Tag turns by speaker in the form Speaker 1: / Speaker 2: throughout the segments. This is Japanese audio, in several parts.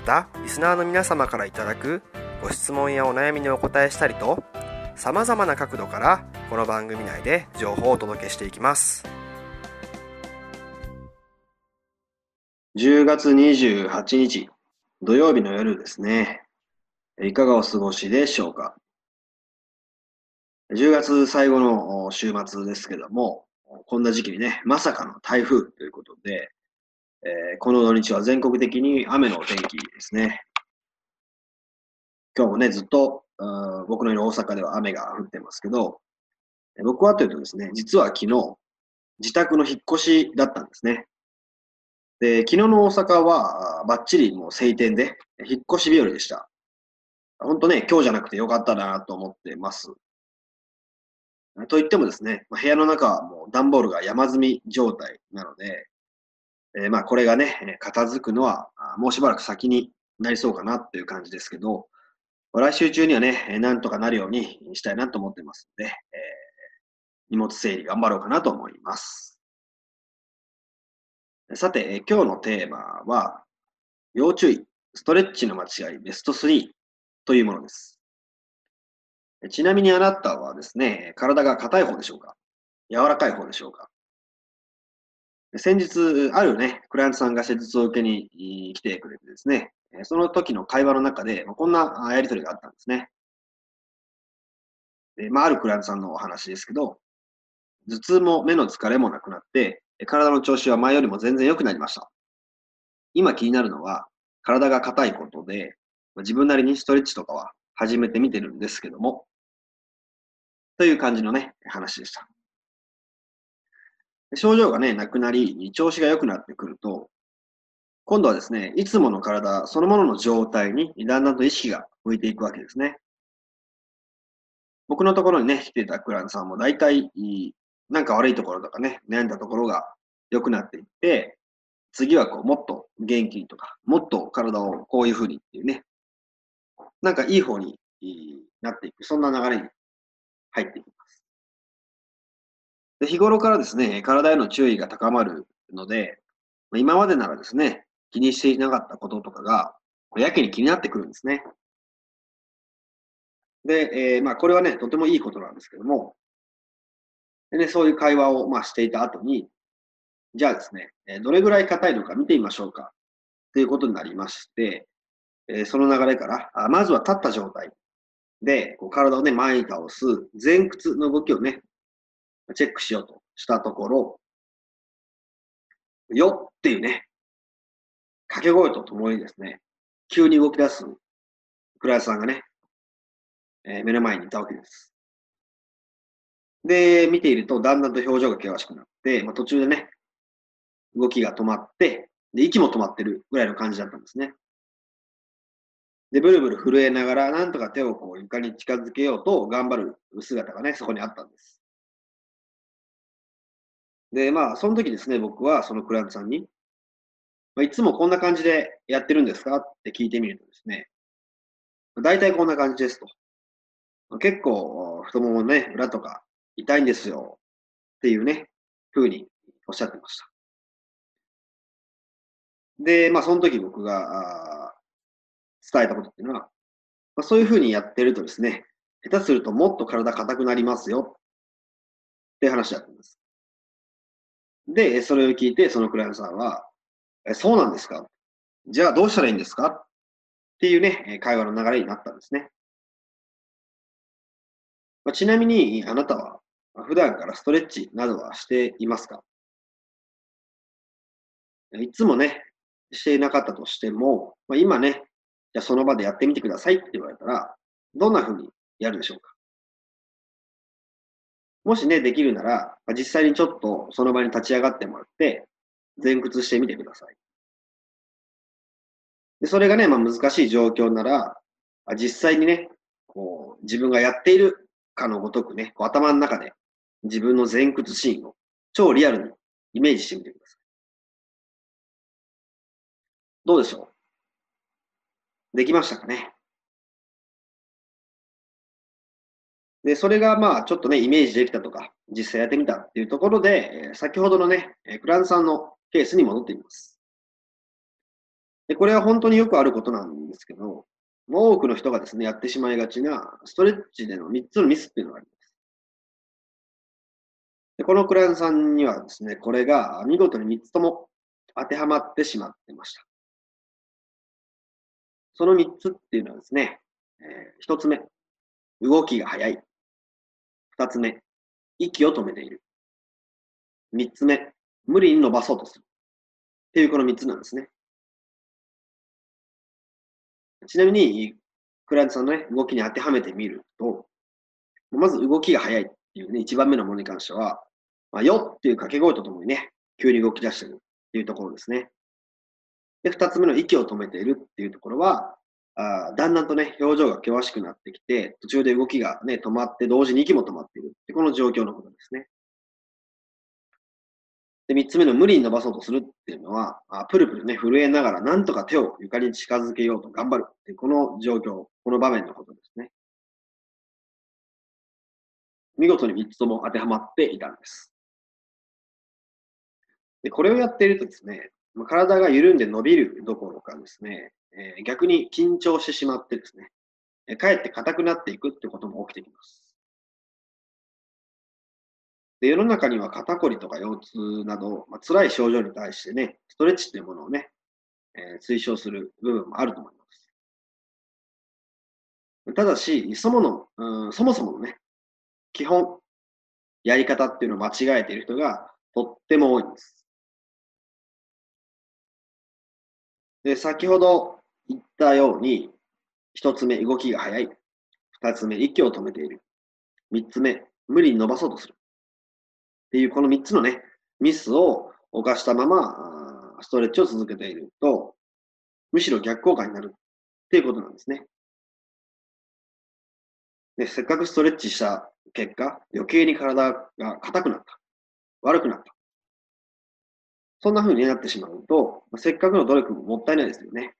Speaker 1: またリスナーの皆様からいただくご質問やお悩みにお答えしたりとさまざまな角度からこの番組内で情報をお届けしていきます。
Speaker 2: 10月28日土曜日の夜ですね。いかがお過ごしでしょうか？10月最後の週末ですけども、こんな時期にね、まさかの台風ということで、えー、この土日は全国的に雨の天気ですね。今日もね、ずっと僕のいる大阪では雨が降ってますけど、僕はというとですね、実は昨日、自宅の引っ越しだったんですね。で、昨日の大阪はバッチリもう晴天で、引っ越し日和でした。本当ね、今日じゃなくてよかったなと思ってます。と言ってもですね、部屋の中はもう段ボールが山積み状態なので、えー、まあこれがね、片付くのはもうしばらく先になりそうかなっていう感じですけど、来週中にはね、なんとかなるようにしたいなと思ってますので、えー、荷物整理頑張ろうかなと思います。さて、今日のテーマは、要注意、ストレッチの間違いベスト3というものです。ちなみにあなたはですね、体が硬い方でしょうか？柔らかい方でしょうか？先日、あるね、クライアントさんが施術を受けに来てくれてですね、その時の会話の中で、こんなやりとりがあったんですね。でまあ、あるクライアントさんのお話ですけど、頭痛も目の疲れもなくなって、体の調子は前よりも全然良くなりました。今気になるのは、体が硬いことで、自分なりにストレッチとかは始めてみてるんですけども、という感じのね、話でした。症状がね、なくなり、調子が良くなってくると、今度はですね、いつもの体そのものの状態にだんだんと意識が向いていくわけですね。僕のところにね、来てたクランさんも大体、なんか悪いところとかね、悩んだところが良くなっていって、次はこう、もっと元気とか、もっと体をこういうふうにっていうね、なんかいい方になっていく、そんな流れに入ってきます。で日頃からですね、体への注意が高まるので、今までならですね、気にしていなかったこととかが、やけに気になってくるんですね。で、えー、まあ、これはね、とてもいいことなんですけども、でね、そういう会話を、まあ、していた後に、じゃあですね、どれぐらい硬いのか見てみましょうか、ということになりまして、え、その流れから、あまずは立った状態で、こう体をね、前に倒す前屈の動きをね、チェックしようとしたところ、よっていうね、掛け声とともにですね、急に動き出すクライアントさんがね、えー、目の前にいたわけです。で、見ていると、だんだんと表情が険しくなって、まあ、途中でね、動きが止まって、で、息も止まってるぐらいの感じだったんですね。で、ブルブル震えながら、なんとか手をこう床に近づけようと頑張る姿がね、そこにあったんです。で、まあ、その時ですね、僕はそのクライアントさんに、まあ、いつもこんな感じでやってるんですか？って聞いてみるとですね、大体こんな感じですと。結構、太ももね、裏とか痛いんですよっていうね、ふうにおっしゃってました。で、まあ、その時僕が、伝えたことっていうのは、まあ、そういうふうにやってるとですね、下手するともっと体硬くなりますよって話だったんです。で、それを聞いて、そのクライアントさんは、えそうなんですか？じゃあどうしたらいいんですか？っていうね、会話の流れになったんですね。まあ、ちなみに、あなたは普段からストレッチなどはしていますか？いつもね、していなかったとしても、まあ、今ね、じゃあその場でやってみてくださいって言われたら、どんな風にやるでしょうか？もしね、できるなら、実際にちょっとその場に立ち上がってもらって、前屈してみてください。でそれがね、まあ、難しい状況なら、実際にね、こう自分がやっているかのごとくね、頭の中で自分の前屈シーンを超リアルにイメージしてみてください。どうでしょう？できましたかね？で、それがまあちょっとね、イメージできたとか、実際やってみたっていうところで、先ほどのね、クランさんのケースに戻ってみます。で、これは本当によくあることなんですけど、多くの人がですね、やってしまいがちな、ストレッチでの3つのミスっていうのがあります。でこのクラントさんにはですね、これが見事に3つとも当てはまってしまってました。その3つっていうのはですね、えー、1つ目、動きが速い。2つ目、息を止めている。3つ目、無理に伸ばそうとする。っていうこの3つなんですね。ちなみに、クライアントさんのね、動きに当てはめてみると、まず動きが速いっていうね、一番目のものに関しては、まあ、よっていう掛け声とともにね、急に動き出してるっていうところですね。で、二つ目の息を止めているっていうところは、あだんだんとね、表情が険しくなってきて、途中で動きがね、止まって、同時に息も止まっているってこの状況のことですね。で、三つ目の無理に伸ばそうとするっていうのは、あプルプルね、震えながらなんとか手を床に近づけようと頑張るっていうこの状況、この場面のことですね。見事に3つとも当てはまっていたんです。で、これをやっているとですね、体が緩んで伸びるどころかですね、え、逆に緊張してしまってですね、え、かえって硬くなっていくってことも起きてきます。で世の中には肩こりとか腰痛など、まあ、辛い症状に対してね、ストレッチっていうものをね、えー、推奨する部分もあると思います。ただし、そもの、うん、そもそものね、基本、やり方っていうのを間違えている人がとっても多いんです。で、先ほど言ったように、一つ目、動きが速い。二つ目、息を止めている。三つ目、無理に伸ばそうとする。っていうこの3つのね、ミスを犯したまま、ストレッチを続けていると、むしろ逆効果になるっていうことなんですね。でせっかくストレッチした結果、余計に体が硬くなった。悪くなった。そんな風になってしまうと、せっかくの努力ももったいないですよね。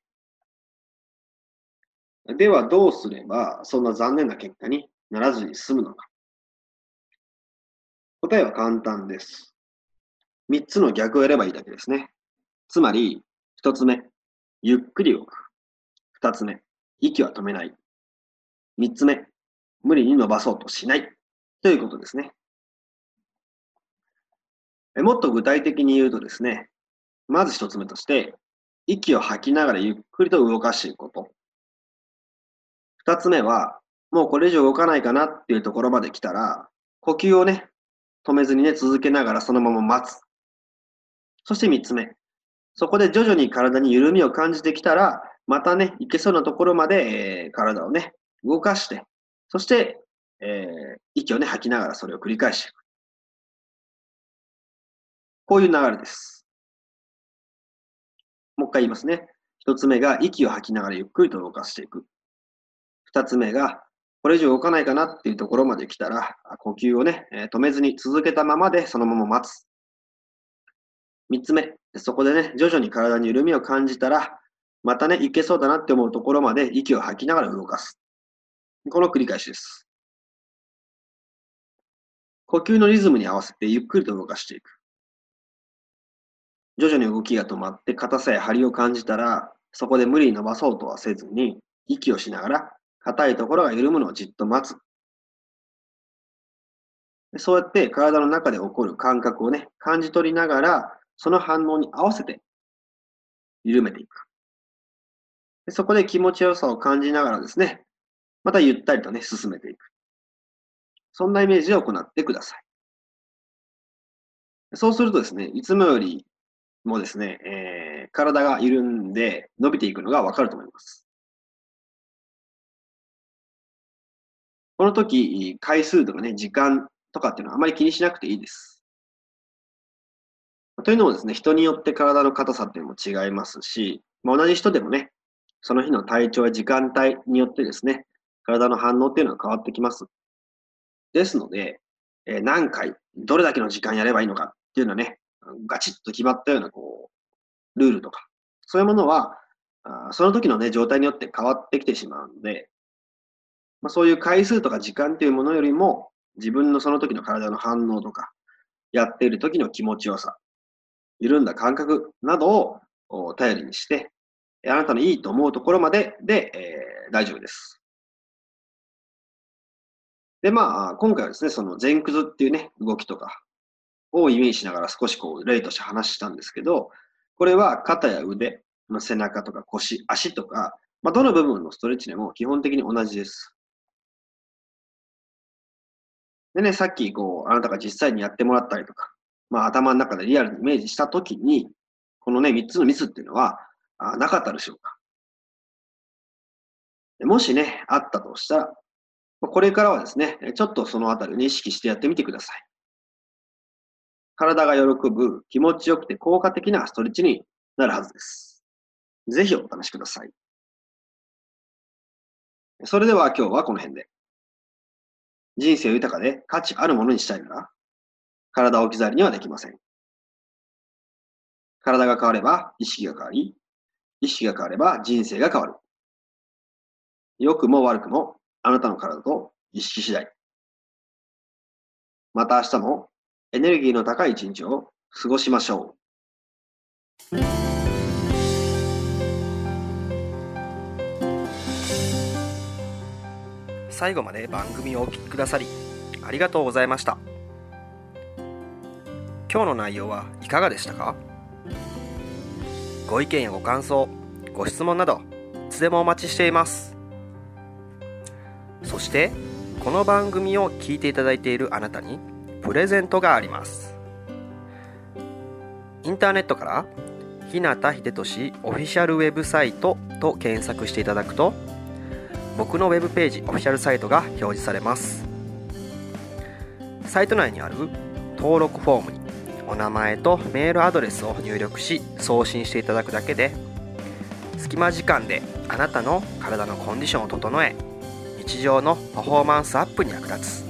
Speaker 2: ではどうすればそんな残念な結果にならずに済むのか。答えは簡単です。3つの逆をやればいいだけですね。つまり、1つ目、ゆっくり動く。2つ目、息は止めない。3つ目、無理に伸ばそうとしない。ということですね。もっと具体的に言うとですね、まず1つ目として、息を吐きながらゆっくりと動かしていくこと。2つ目は、もうこれ以上動かないかなっていうところまで来たら、呼吸をね、止めずにね、続けながらそのまま待つ。そして3つ目。そこで徐々に体に緩みを感じてきたら、またね、いけそうなところまで、えー、体をね、動かして、そして、えー、息をね、吐きながらそれを繰り返していく。こういう流れです。もう一回言いますね。一つ目が息を吐きながらゆっくりと動かしていく。二つ目がこれ以上動かないかなっていうところまで来たら、呼吸をね、止めずに続けたままでそのまま待つ。三つ目、そこでね、徐々に体に緩みを感じたら、またね、いけそうだなって思うところまで息を吐きながら動かす。この繰り返しです。呼吸のリズムに合わせてゆっくりと動かしていく。徐々に動きが止まって硬さや張りを感じたら、そこで無理に伸ばそうとはせずに、息をしながら硬いところが緩むのをじっと待つ。そうやって体の中で起こる感覚をね、感じ取りながら、その反応に合わせて緩めていく。そこで気持ちよさを感じながらですね、またゆったりとね、進めていく。そんなイメージで行ってください。そうするとですね、いつもよりもですね、えー、体が緩んで伸びていくのがわかると思います。この時、回数とかね、時間とかっていうのはあまり気にしなくていいです。というのもですね、人によって体の硬さっていうのも違いますし、まあ、同じ人でもね、その日の体調や時間帯によってですね、体の反応っていうのは変わってきます。ですので、え、何回、どれだけの時間やればいいのかっていうのはね、ガチッと決まったようなこう、ルールとか、そういうものは、あその時のね、状態によって変わってきてしまうので、まあ、そういう回数とか時間っていうものよりも、自分のその時の体の反応とか、やっている時の気持ちよさ、緩んだ感覚などを頼りにして、あなたのいいと思うところまでで、えー、大丈夫です。で、まあ、今回はですね、その前屈っていうね、動きとかをイメージしながら少しこう、例として話したんですけど、これは肩や腕、背中とか腰、足とか、まあ、どの部分のストレッチでも基本的に同じです。でね、さっきこう、あなたが実際にやってもらったりとか、まあ頭の中でリアルにイメージしたときに、このね、3つのミスっていうのは、あなかったでしょうかもしね、あったとしたら、これからはですね、ちょっとそのあたりを、意識してやってみてください。体が喜ぶ、気持ちよくて効果的なストレッチになるはずです。ぜひお試しください。それでは今日はこの辺で。人生を豊かで価値あるものにしたいなら、体を置き去りにはできません。体が変われば意識が変わり、意識が変われば人生が変わる。良くも悪くもあなたの体と意識次第。また明日もエネルギーの高い一日を過ごしましょう。
Speaker 1: 最後まで番組をお聴きくださりありがとうございました。今日の内容はいかがでしたか？ご意見やご感想ご質問などいつでもお待ちしています。そしてこの番組を聞いていただいているあなたにプレゼントがあります。インターネットから日向秀俊オフィシャルウェブサイトと検索していただくと僕のウェブページオフィシャルサイトが表示されます。サイト内にある登録フォームにお名前とメールアドレスを入力し送信していただくだけで隙間時間であなたの体のコンディションを整え日常のパフォーマンスアップに役立つ。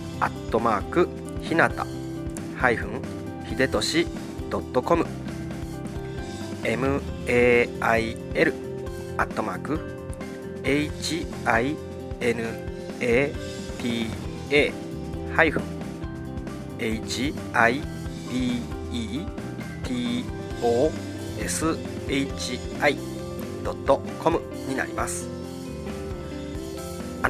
Speaker 1: アットマークひなたハイフンひでとし .com mail アットマーク hinata ハイフン hibetoshi.com になります。